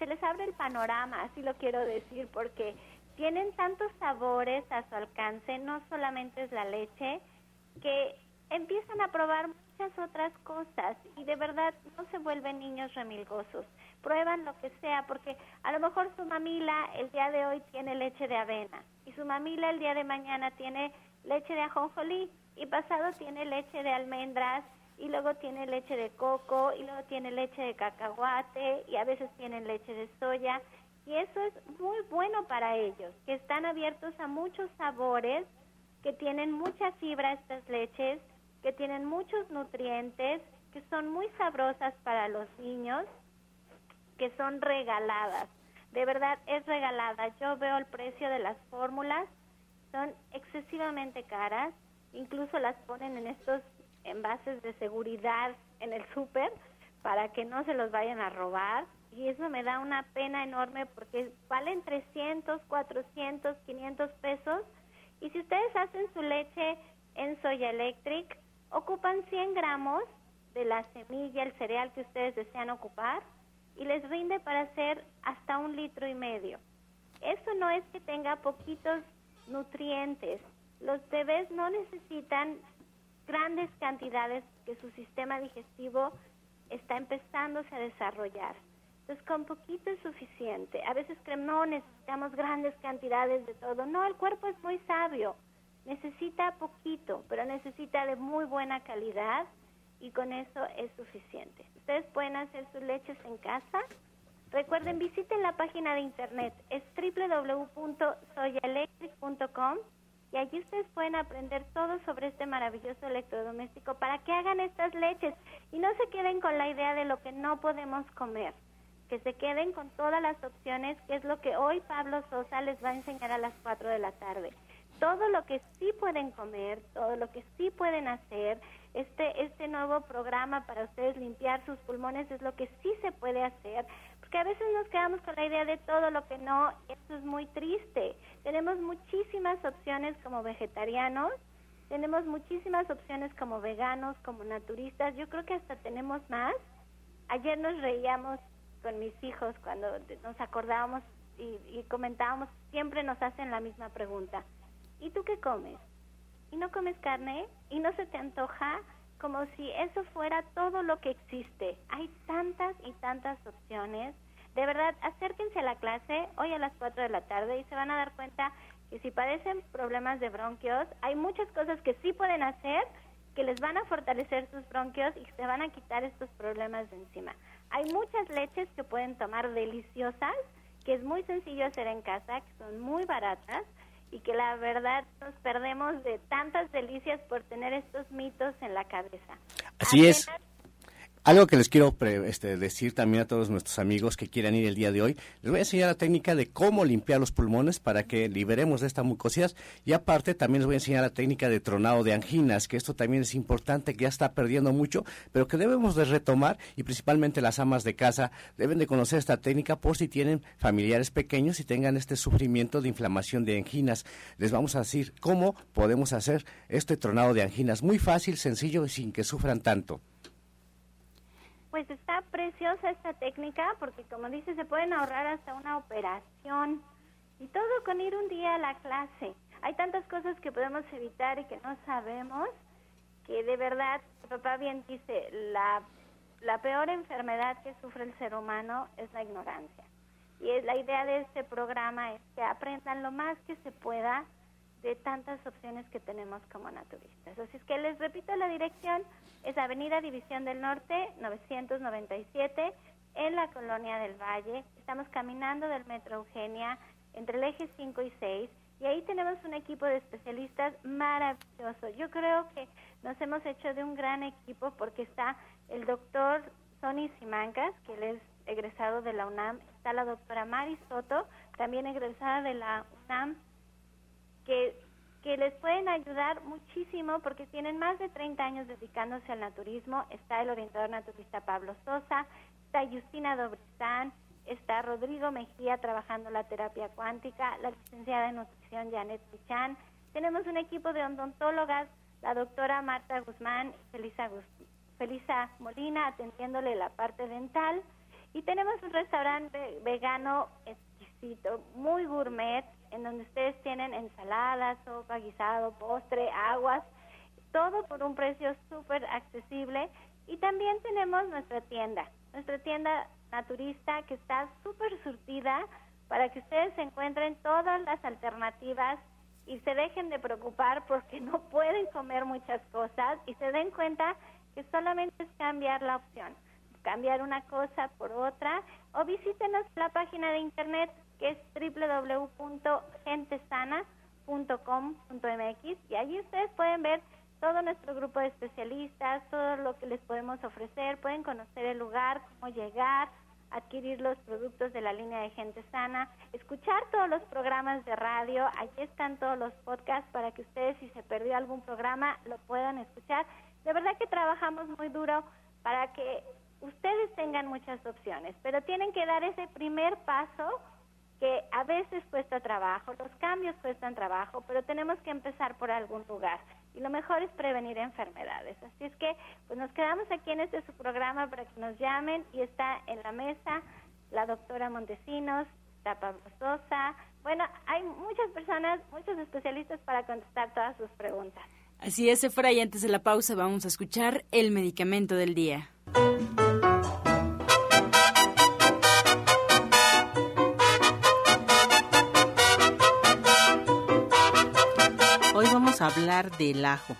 se les abre el panorama, así lo quiero decir, porque tienen tantos sabores a su alcance, no solamente es la leche, que empiezan a probar muchas otras cosas y de verdad no se vuelven niños remilgosos. Prueban lo que sea, porque a lo mejor su mamila el día de hoy tiene leche de avena y su mamila el día de mañana tiene leche de ajonjolí y pasado tiene leche de almendras y luego tiene leche de coco y luego tiene leche de cacahuate y a veces tienen leche de soya y eso es muy bueno para ellos, que están abiertos a muchos sabores, que tienen mucha fibra estas leches, que tienen muchos nutrientes, que son muy sabrosas para los niños, que son regaladas. De verdad es regalada. Yo veo el precio de las fórmulas, son excesivamente caras, incluso las ponen en estos envases de seguridad en el súper para que no se los vayan a robar y eso me da una pena enorme porque valen 300, 400, 500 pesos y si ustedes hacen su leche en Soya Electric, ocupan 100 gramos de la semilla, el cereal que ustedes desean ocupar y les rinde para hacer hasta un litro y medio. Eso no es que tenga poquitos nutrientes. Los bebés no necesitan grandes cantidades que su sistema digestivo está empezándose a desarrollar. Entonces, con poquito es suficiente. A veces creemos, no, necesitamos grandes cantidades de todo. No, el cuerpo es muy sabio. Necesita poquito, pero necesita de muy buena calidad y con eso es suficiente. Ustedes pueden hacer sus leches en casa. Recuerden, visiten la página de internet, es www.soyaelectric.com y allí ustedes pueden aprender todo sobre este maravilloso electrodoméstico para que hagan estas leches y no se queden con la idea de lo que no podemos comer, que se queden con todas las opciones, que es lo que hoy Pablo Sosa les va a enseñar a las 4 de la tarde. Todo lo que sí pueden comer, todo lo que sí pueden hacer, este, este nuevo programa para ustedes limpiar sus pulmones es lo que sí se puede hacer que a veces nos quedamos con la idea de todo lo que no, eso es muy triste. Tenemos muchísimas opciones como vegetarianos, tenemos muchísimas opciones como veganos, como naturistas, yo creo que hasta tenemos más. Ayer nos reíamos con mis hijos cuando nos acordábamos y comentábamos, siempre nos hacen la misma pregunta, ¿y tú qué comes? ¿Y no comes carne? ¿Y no se te antoja? como si eso fuera todo lo que existe. Hay tantas y tantas opciones. De verdad, acérquense a la clase hoy a las 4 de la tarde y se van a dar cuenta que si padecen problemas de bronquios, hay muchas cosas que sí pueden hacer que les van a fortalecer sus bronquios y se van a quitar estos problemas de encima. Hay muchas leches que pueden tomar deliciosas, que es muy sencillo hacer en casa, que son muy baratas y que la verdad nos perdemos de tantas delicias por tener estos mitos en la cabeza. Así es. Algo que les quiero este, decir también a todos nuestros amigos que quieran ir el día de hoy, les voy a enseñar la técnica de cómo limpiar los pulmones para que liberemos de esta mucosidad y aparte también les voy a enseñar la técnica de tronado de anginas, que esto también es importante, que ya está perdiendo mucho, pero que debemos de retomar y principalmente las amas de casa deben de conocer esta técnica por si tienen familiares pequeños y tengan este sufrimiento de inflamación de anginas. Les vamos a decir cómo podemos hacer este tronado de anginas, muy fácil, sencillo y sin que sufran tanto. Pues está preciosa esta técnica porque como dice se pueden ahorrar hasta una operación y todo con ir un día a la clase. Hay tantas cosas que podemos evitar y que no sabemos que de verdad, papá bien dice, la, la peor enfermedad que sufre el ser humano es la ignorancia. Y es, la idea de este programa es que aprendan lo más que se pueda de tantas opciones que tenemos como naturistas. Así es que les repito la dirección, es Avenida División del Norte, 997, en la Colonia del Valle. Estamos caminando del Metro Eugenia entre el eje 5 y 6 y ahí tenemos un equipo de especialistas maravilloso. Yo creo que nos hemos hecho de un gran equipo porque está el doctor Sonny Simancas, que él es egresado de la UNAM, está la doctora Mari Soto, también egresada de la UNAM, que, que les pueden ayudar muchísimo porque tienen más de 30 años dedicándose al naturismo. Está el orientador naturista Pablo Sosa, está Justina Dobristán, está Rodrigo Mejía trabajando la terapia cuántica, la licenciada en nutrición Janet Pichan. Tenemos un equipo de odontólogas, la doctora Marta Guzmán, Felisa, Felisa Molina atendiéndole la parte dental. Y tenemos un restaurante vegano exquisito, muy gourmet, en donde ustedes tienen ensalada, sopa, guisado, postre, aguas, todo por un precio súper accesible. Y también tenemos nuestra tienda, nuestra tienda naturista que está súper surtida para que ustedes encuentren todas las alternativas y se dejen de preocupar porque no pueden comer muchas cosas y se den cuenta que solamente es cambiar la opción, cambiar una cosa por otra o visítenos la página de internet que es www.gentesana.com.mx y allí ustedes pueden ver todo nuestro grupo de especialistas, todo lo que les podemos ofrecer, pueden conocer el lugar, cómo llegar, adquirir los productos de la línea de gente sana, escuchar todos los programas de radio, allí están todos los podcasts para que ustedes si se perdió algún programa lo puedan escuchar. De verdad que trabajamos muy duro para que ustedes tengan muchas opciones, pero tienen que dar ese primer paso que a veces cuesta trabajo, los cambios cuestan trabajo, pero tenemos que empezar por algún lugar y lo mejor es prevenir enfermedades. Así es que pues nos quedamos aquí en este su programa para que nos llamen y está en la mesa la doctora Montesinos, está Pablo Sosa. Bueno, hay muchas personas, muchos especialistas para contestar todas sus preguntas. Así es, Efra, y antes de la pausa vamos a escuchar el medicamento del día. Hablar del ajo.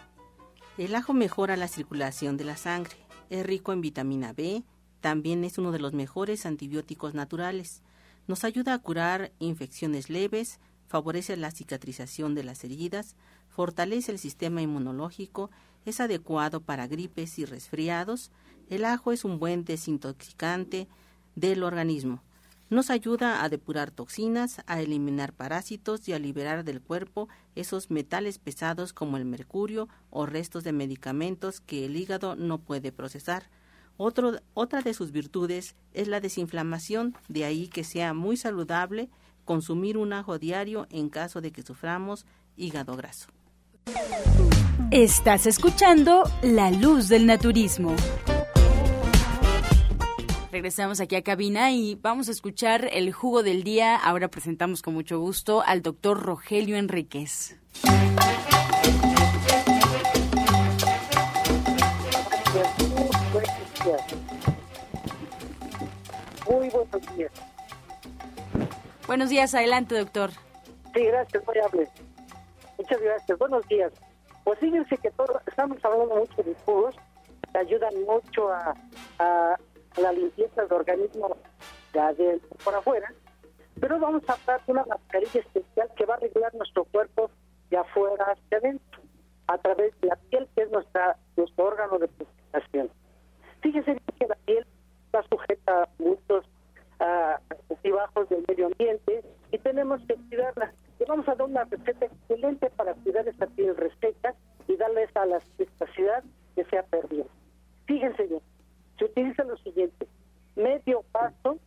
El ajo mejora la circulación de la sangre, es rico en vitamina B, también es uno de los mejores antibióticos naturales. Nos ayuda a curar infecciones leves, favorece la cicatrización de las heridas, fortalece el sistema inmunológico, es adecuado para gripes y resfriados. El ajo es un buen desintoxicante del organismo. Nos ayuda a depurar toxinas, a eliminar parásitos y a liberar del cuerpo esos metales pesados como el mercurio o restos de medicamentos que el hígado no puede procesar. otra de sus virtudes es la desinflamación, de ahí que sea muy saludable consumir un ajo diario en caso de que suframos hígado graso. Estás escuchando La Luz del Naturismo. Regresamos aquí a cabina y vamos a escuchar el jugo del día. Ahora presentamos con mucho gusto al doctor Rogelio Enríquez. Muy buenos días. Buenos días, adelante, doctor. Sí, gracias, muy amable. Muchas gracias. Buenos días. Pues fíjense que estamos hablando mucho de jugos, que ayudan mucho a, la limpieza del organismo de por afuera, pero vamos a hablar una mascarilla especial que va a regular nuestro cuerpo de afuera hacia adentro, a través de la piel, que es nuestra, nuestro órgano de purificación. Fíjese que la piel está sujeta a muchos uh, del medio ambiente y tenemos que cuidarla. Y vamos a dar una receta excelente para cuidar esa piel reseca y darle esa elasticidad que se ha perdido. Fíjense bien, se utiliza lo siguiente, medio vaso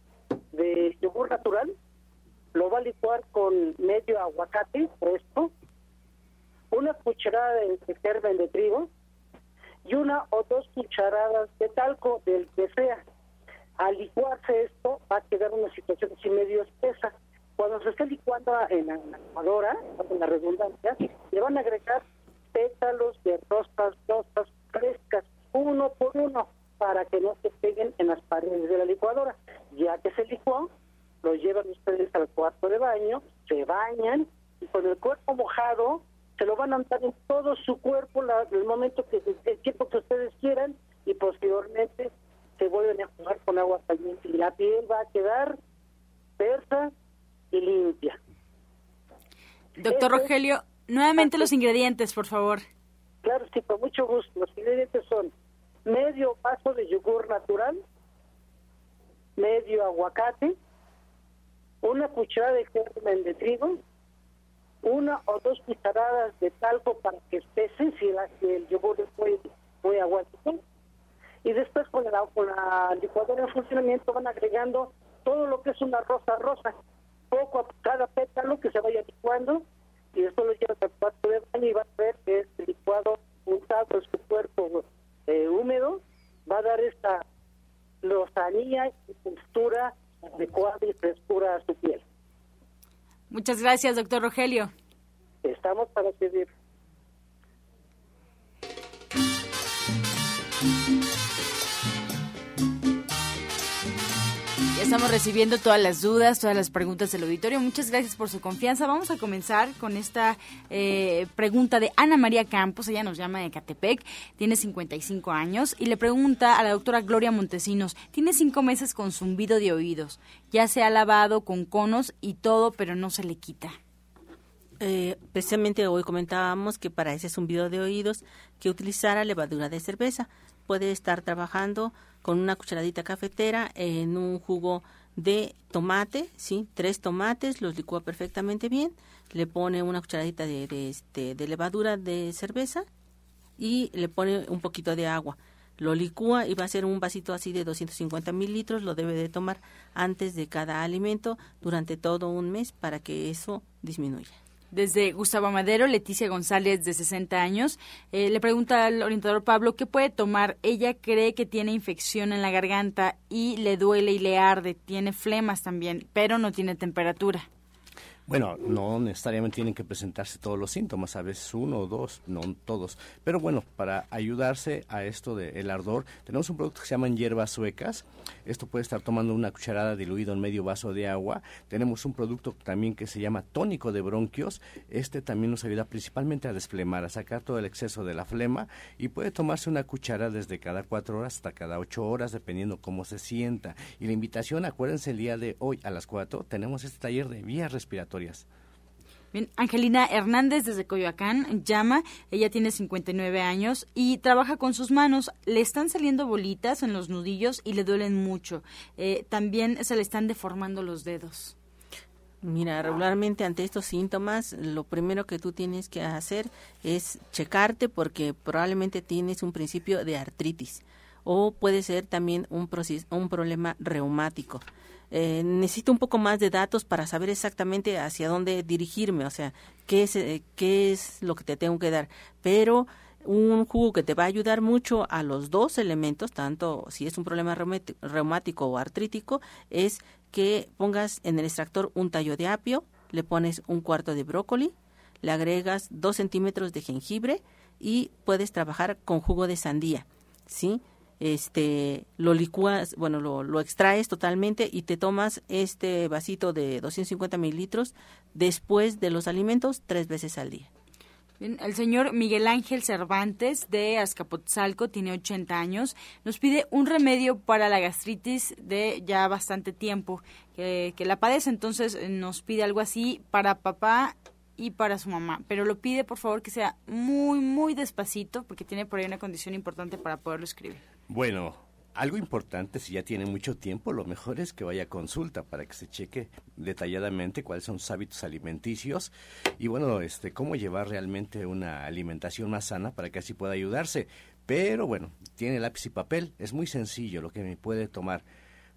de yogur natural, lo va a licuar con medio aguacate fresco, una cucharada de germen de trigo y una o dos cucharadas de talco del que sea. Al licuarse esto va a quedar una situación así medio espesa. Cuando se esté licuando en la licuadora, en la redundancia, le van a agregar pétalos de rosas, rosas frescas, uno por uno para que no se peguen en las paredes de la licuadora. Ya que se licuó, lo llevan ustedes al cuarto de baño, se bañan y con el cuerpo mojado se lo van a untar en todo su cuerpo la, el momento que el tiempo que ustedes quieran y posteriormente se vuelven a jugar con agua caliente y la piel va a quedar tersa y limpia. Doctor Rogelio, nuevamente los ingredientes, por favor. Claro, sí, con mucho gusto. Los ingredientes son medio vaso de yogur natural, medio aguacate, una cucharada de germen de trigo, una o dos cucharadas de talco para que espese si, el yogur es muy, muy aguacate. Y después con la, con la licuadora en funcionamiento van agregando todo lo que es una rosa rosa, poco a cada pétalo que se vaya licuando y después lo lleva al cuarto de baño y va a ver que es licuado untado en su cuerpo eh, húmedo va a dar esta lozanía y textura adecuada y frescura a su piel. Muchas gracias, doctor Rogelio. Estamos para servir. Estamos recibiendo todas las dudas, todas las preguntas del auditorio. Muchas gracias por su confianza. Vamos a comenzar con esta eh, pregunta de Ana María Campos. Ella nos llama de Catepec, tiene 55 años y le pregunta a la doctora Gloria Montesinos, tiene cinco meses con zumbido de oídos. Ya se ha lavado con conos y todo, pero no se le quita. Eh, precisamente hoy comentábamos que para ese zumbido de oídos que utilizara levadura de cerveza puede estar trabajando con una cucharadita cafetera en un jugo de tomate, sí, tres tomates, los licúa perfectamente bien, le pone una cucharadita de, de, este, de levadura de cerveza y le pone un poquito de agua. Lo licúa y va a ser un vasito así de 250 mililitros, lo debe de tomar antes de cada alimento durante todo un mes para que eso disminuya. Desde Gustavo Madero, Leticia González, de 60 años, eh, le pregunta al orientador Pablo qué puede tomar. Ella cree que tiene infección en la garganta y le duele y le arde, tiene flemas también, pero no tiene temperatura. Bueno, no necesariamente tienen que presentarse todos los síntomas, a veces uno o dos, no todos. Pero bueno, para ayudarse a esto del ardor, tenemos un producto que se llaman hierbas suecas. Esto puede estar tomando una cucharada diluido en medio vaso de agua. Tenemos un producto también que se llama tónico de bronquios. Este también nos ayuda principalmente a desflemar, a sacar todo el exceso de la flema y puede tomarse una cuchara desde cada cuatro horas hasta cada ocho horas, dependiendo cómo se sienta. Y la invitación, acuérdense, el día de hoy a las cuatro tenemos este taller de vías respiratorias Bien, Angelina Hernández desde Coyoacán llama, ella tiene 59 años y trabaja con sus manos. Le están saliendo bolitas en los nudillos y le duelen mucho. Eh, también se le están deformando los dedos. Mira, regularmente ante estos síntomas, lo primero que tú tienes que hacer es checarte porque probablemente tienes un principio de artritis o puede ser también un, un problema reumático eh, necesito un poco más de datos para saber exactamente hacia dónde dirigirme, o sea, qué es, eh, qué es lo que te tengo que dar. Pero un jugo que te va a ayudar mucho a los dos elementos, tanto si es un problema reumático o artrítico, es que pongas en el extractor un tallo de apio, le pones un cuarto de brócoli, le agregas dos centímetros de jengibre y puedes trabajar con jugo de sandía, ¿sí? Este lo licúas, bueno, lo, lo, extraes totalmente y te tomas este vasito de 250 mililitros después de los alimentos tres veces al día. el señor Miguel Ángel Cervantes de Azcapotzalco tiene 80 años. Nos pide un remedio para la gastritis de ya bastante tiempo que, que la padece. Entonces nos pide algo así para papá y para su mamá. Pero lo pide por favor que sea muy, muy despacito porque tiene por ahí una condición importante para poderlo escribir. Bueno, algo importante, si ya tiene mucho tiempo, lo mejor es que vaya a consulta para que se cheque detalladamente cuáles son sus hábitos alimenticios y bueno, este, cómo llevar realmente una alimentación más sana para que así pueda ayudarse. Pero bueno, tiene lápiz y papel, es muy sencillo lo que me puede tomar.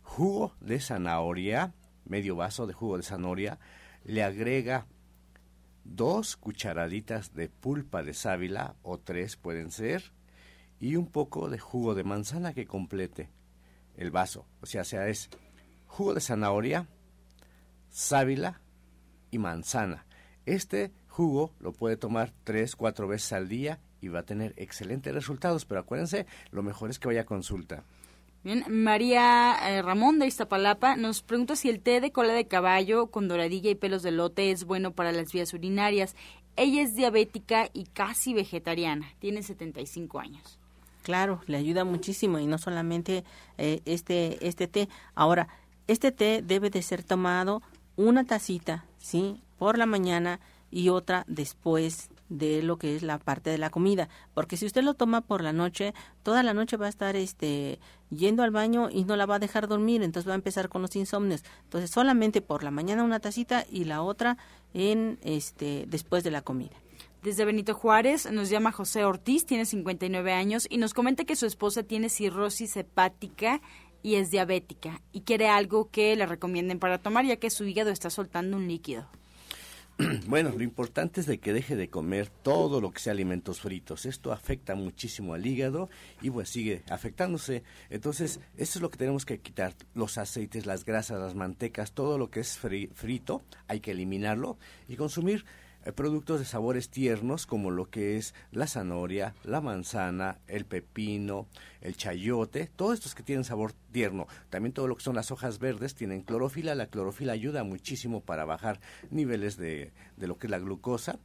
Jugo de zanahoria, medio vaso de jugo de zanahoria, le agrega dos cucharaditas de pulpa de sábila o tres pueden ser y un poco de jugo de manzana que complete el vaso. O sea, sea es jugo de zanahoria, sábila y manzana. Este jugo lo puede tomar tres, cuatro veces al día y va a tener excelentes resultados. Pero acuérdense, lo mejor es que vaya a consulta. Bien, María eh, Ramón de Iztapalapa nos pregunta si el té de cola de caballo con doradilla y pelos de lote es bueno para las vías urinarias. Ella es diabética y casi vegetariana, tiene 75 años. Claro, le ayuda muchísimo y no solamente eh, este, este té. Ahora, este té debe de ser tomado una tacita, ¿sí? Por la mañana y otra después de lo que es la parte de la comida, porque si usted lo toma por la noche, toda la noche va a estar este yendo al baño y no la va a dejar dormir, entonces va a empezar con los insomnios. Entonces, solamente por la mañana una tacita y la otra en este después de la comida. Desde Benito Juárez nos llama José Ortiz, tiene 59 años y nos comenta que su esposa tiene cirrosis hepática y es diabética y quiere algo que le recomienden para tomar ya que su hígado está soltando un líquido. [CLEARS THROAT] Bueno, lo importante es de que deje de comer todo lo que sea alimentos fritos. Esto afecta muchísimo al hígado y pues sigue afectándose. Entonces, esto es lo que tenemos que quitar. Los aceites, las grasas, las mantecas, todo lo que es frito, hay que eliminarlo y consumir productos de sabores tiernos como lo que es la zanahoria, la manzana, el pepino, el chayote, todos estos que tienen sabor tierno. También todo lo que son las hojas verdes tienen clorofila. La clorofila ayuda muchísimo para bajar niveles de, de lo que es la glucosa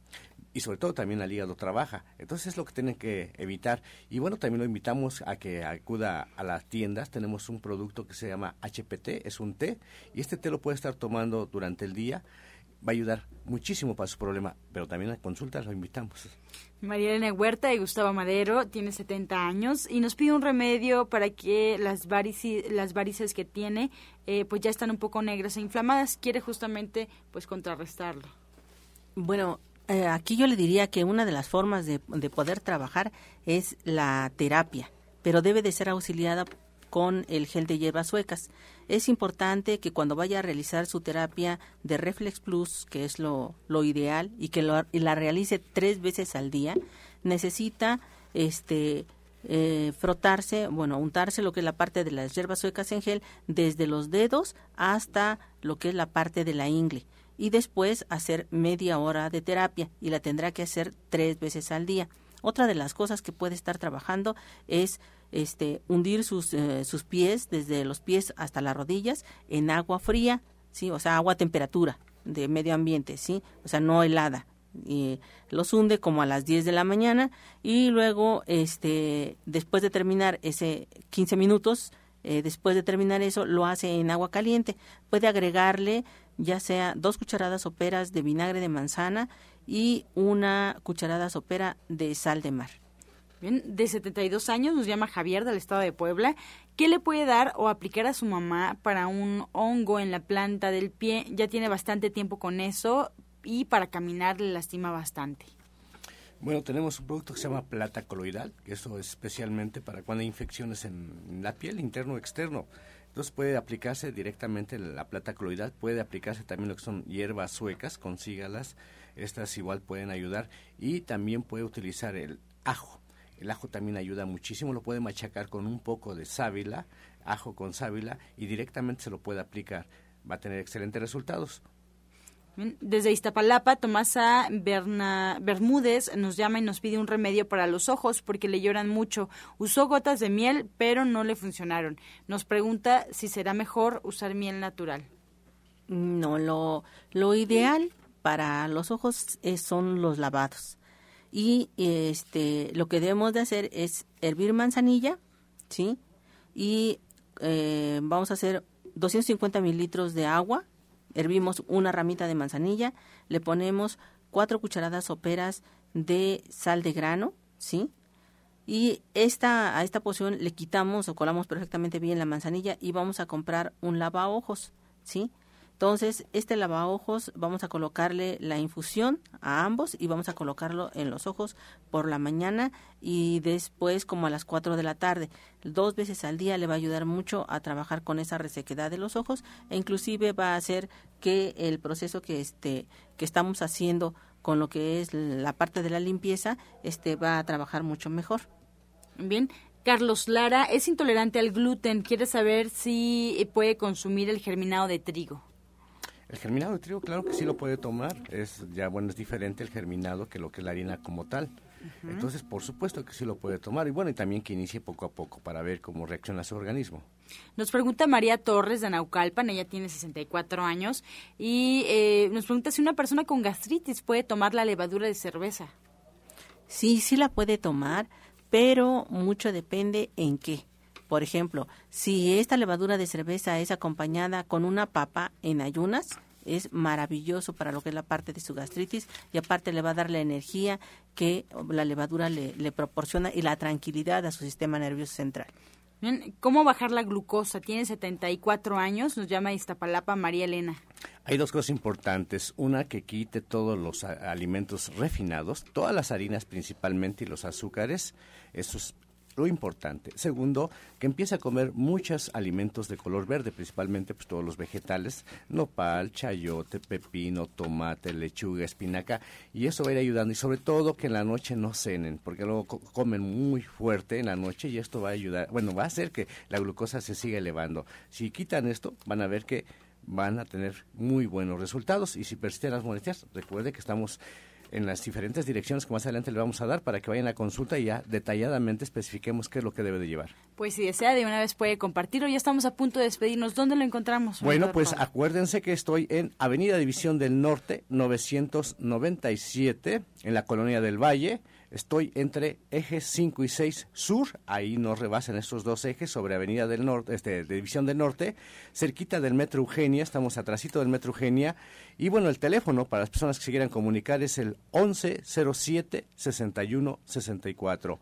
y sobre todo también al hígado trabaja. Entonces es lo que tienen que evitar. Y bueno, también lo invitamos a que acuda a las tiendas. Tenemos un producto que se llama HPT, es un té, y este té lo puede estar tomando durante el día va a ayudar muchísimo para su problema, pero también a consultas lo invitamos. María Elena Huerta y Gustavo Madero tiene 70 años y nos pide un remedio para que las, varices, las varices que tiene eh, pues ya están un poco negras e inflamadas. Quiere justamente pues contrarrestarlo. Bueno, eh, aquí yo le diría que una de las formas de, de poder trabajar es la terapia, pero debe de ser auxiliada con el gel de hierbas suecas. Es importante que cuando vaya a realizar su terapia de Reflex Plus, que es lo, lo ideal, y que la realice tres veces al día, necesita este eh, frotarse, bueno, untarse lo que es la parte de las hierbas suecas en gel desde los dedos hasta lo que es la parte de la ingle y después hacer media hora de terapia y la tendrá que hacer tres veces al día. Otra de las cosas que puede estar trabajando es este, hundir sus, eh, sus pies desde los pies hasta las rodillas en agua fría, sí, o sea, agua a temperatura de medio ambiente, sí, o sea, no helada. Y los hunde como a las 10 de la mañana y luego, este, después de terminar ese 15 minutos, eh, después de terminar eso, lo hace en agua caliente. Puede agregarle ya sea dos cucharadas soperas de vinagre de manzana y una cucharada sopera de sal de mar. Bien, de 72 años, nos llama Javier del estado de Puebla. ¿Qué le puede dar o aplicar a su mamá para un hongo en la planta del pie? Ya tiene bastante tiempo con eso y para caminar le lastima bastante. Bueno, tenemos un producto que se llama plata coloidal, que eso es especialmente para cuando hay infecciones en la piel, interno o externo. Entonces puede aplicarse directamente la plata coloidal, puede aplicarse también lo que son hierbas suecas, consígalas, estas igual pueden ayudar y también puede utilizar el ajo. El ajo también ayuda muchísimo, lo puede machacar con un poco de sábila, ajo con sábila y directamente se lo puede aplicar. Va a tener excelentes resultados. Desde Iztapalapa, Tomasa Berna, Bermúdez nos llama y nos pide un remedio para los ojos porque le lloran mucho. Usó gotas de miel, pero no le funcionaron. Nos pregunta si será mejor usar miel natural. No, lo, lo ideal para los ojos son los lavados y este lo que debemos de hacer es hervir manzanilla, ¿sí? Y eh, vamos a hacer 250 mililitros de agua, hervimos una ramita de manzanilla, le ponemos cuatro cucharadas soperas de sal de grano, ¿sí? Y esta, a esta poción le quitamos o colamos perfectamente bien la manzanilla y vamos a comprar un lavaojos, ¿sí? Entonces, este lavaojos vamos a colocarle la infusión a ambos y vamos a colocarlo en los ojos por la mañana y después como a las 4 de la tarde. Dos veces al día le va a ayudar mucho a trabajar con esa resequedad de los ojos e inclusive va a hacer que el proceso que este que estamos haciendo con lo que es la parte de la limpieza este va a trabajar mucho mejor. Bien, Carlos Lara es intolerante al gluten. Quiere saber si puede consumir el germinado de trigo. El germinado de trigo, claro que sí lo puede tomar. Es ya bueno, es diferente el germinado que lo que es la harina como tal. Entonces, por supuesto que sí lo puede tomar. Y bueno, y también que inicie poco a poco para ver cómo reacciona su organismo. Nos pregunta María Torres de Naucalpan, ella tiene 64 años, y eh, nos pregunta si una persona con gastritis puede tomar la levadura de cerveza. Sí, sí la puede tomar, pero mucho depende en qué. Por ejemplo, si esta levadura de cerveza es acompañada con una papa en ayunas, es maravilloso para lo que es la parte de su gastritis y aparte le va a dar la energía que la levadura le, le proporciona y la tranquilidad a su sistema nervioso central. Bien, ¿cómo bajar la glucosa? Tiene 74 años, nos llama Iztapalapa María Elena. Hay dos cosas importantes. Una, que quite todos los alimentos refinados, todas las harinas principalmente y los azúcares. Eso es lo importante. Segundo, que empiece a comer muchos alimentos de color verde, principalmente pues, todos los vegetales, nopal, chayote, pepino, tomate, lechuga, espinaca, y eso va a ir ayudando. Y sobre todo que en la noche no cenen, porque luego comen muy fuerte en la noche y esto va a ayudar, bueno, va a hacer que la glucosa se siga elevando. Si quitan esto, van a ver que van a tener muy buenos resultados y si persisten las molestias, recuerde que estamos en las diferentes direcciones que más adelante le vamos a dar para que vayan a consulta y ya detalladamente especifiquemos qué es lo que debe de llevar. Pues si desea, de una vez puede compartirlo. Ya estamos a punto de despedirnos. ¿Dónde lo encontramos? Bueno, pues acuérdense que estoy en Avenida División del Norte, 997, en la Colonia del Valle Estoy entre ejes 5 y 6 sur, ahí nos rebasan estos dos ejes sobre Avenida del Norte, este, División del Norte, cerquita del Metro Eugenia, estamos atrásito del Metro Eugenia. Y bueno, el teléfono para las personas que se quieran comunicar es el 1107 6164.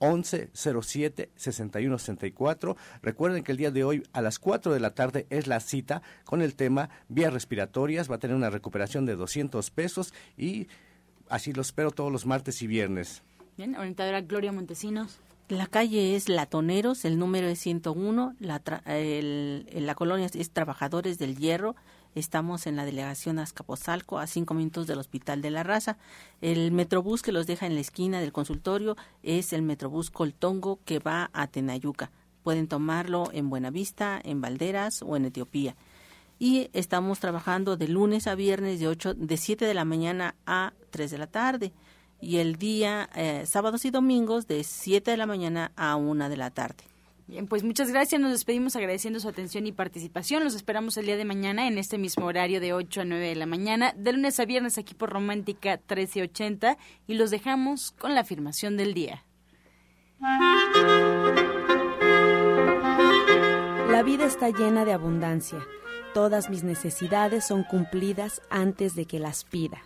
1107 6164. Recuerden que el día de hoy a las 4 de la tarde es la cita con el tema vías respiratorias. Va a tener una recuperación de 200 pesos y así lo espero todos los martes y viernes. Bien, orientadora Gloria Montesinos. La calle es Latoneros, el número es 101, la, la colonia es Trabajadores del Hierro, estamos en la delegación Azcapotzalco, a cinco minutos del Hospital de la Raza. El metrobús que los deja en la esquina del consultorio es el metrobús Coltongo que va a Tenayuca. Pueden tomarlo en Buenavista, en Valderas o en Etiopía. Y estamos trabajando de lunes a viernes de, 8, de 7 de la mañana a 3 de la tarde y el día eh, sábados y domingos de 7 de la mañana a 1 de la tarde. Bien, pues muchas gracias. Nos despedimos agradeciendo su atención y participación. Los esperamos el día de mañana en este mismo horario de 8 a 9 de la mañana, de lunes a viernes aquí por Romántica 1380 y los dejamos con la afirmación del día. La vida está llena de abundancia. Todas mis necesidades son cumplidas antes de que las pida.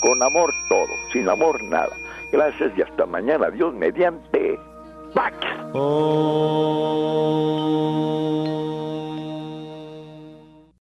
Con amor todo, sin amor nada. Gracias y hasta mañana. Dios mediante. ¡Pax! Oh.